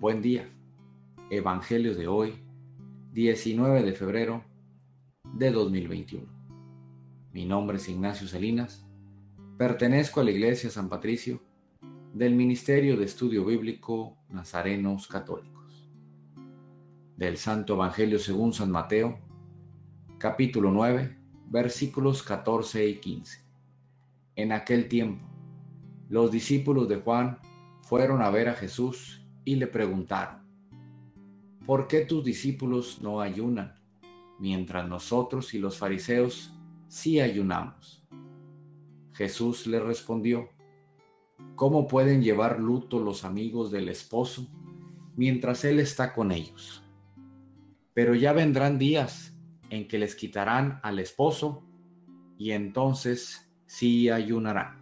Buen día. Evangelio de hoy, 19 de febrero de 2021. Mi nombre es Ignacio Salinas. Pertenezco a la Iglesia San Patricio del Ministerio de Estudio Bíblico Nazarenos Católicos. Del Santo Evangelio según San Mateo, capítulo 9, versículos 14 y 15. En aquel tiempo, los discípulos de Juan fueron a ver a Jesús y le preguntaron, ¿por qué tus discípulos no ayunan, mientras nosotros y los fariseos sí ayunamos? Jesús le respondió, ¿cómo pueden llevar luto los amigos del esposo mientras él está con ellos? Pero ya vendrán días en que les quitarán al esposo y entonces sí ayunarán.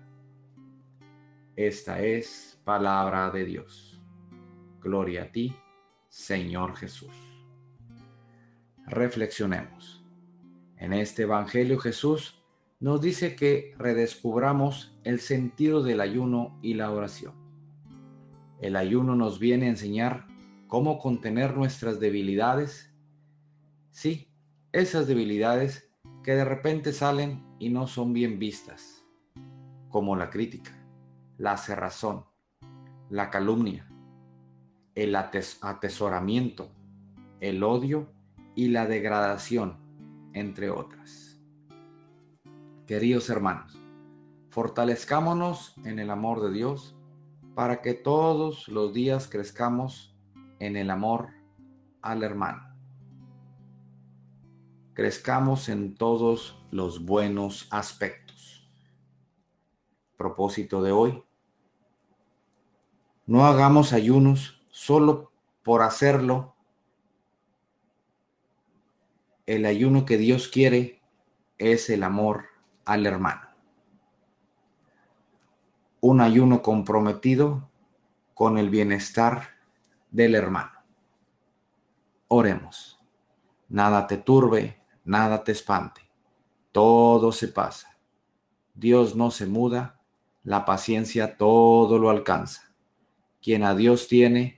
Esta es palabra de Dios. Gloria a ti, Señor Jesús. Reflexionemos. En este Evangelio Jesús nos dice que redescubramos el sentido del ayuno y la oración. El ayuno nos viene a enseñar cómo contener nuestras debilidades. Sí, esas debilidades que de repente salen y no son bien vistas, como la crítica, la cerrazón, la calumnia, el atesoramiento, el odio y la degradación, entre otras. Queridos hermanos, fortalezcámonos en el amor de Dios para que todos los días crezcamos en el amor al hermano. Crezcamos en todos los buenos aspectos. Propósito de hoy. No hagamos ayunos solo por hacerlo. El ayuno que Dios quiere es el amor al hermano. Un ayuno comprometido con el bienestar del hermano. Oremos. Nada te turbe, nada te espante. Todo se pasa. Dios no se muda, la paciencia todo lo alcanza. Quien a Dios tiene,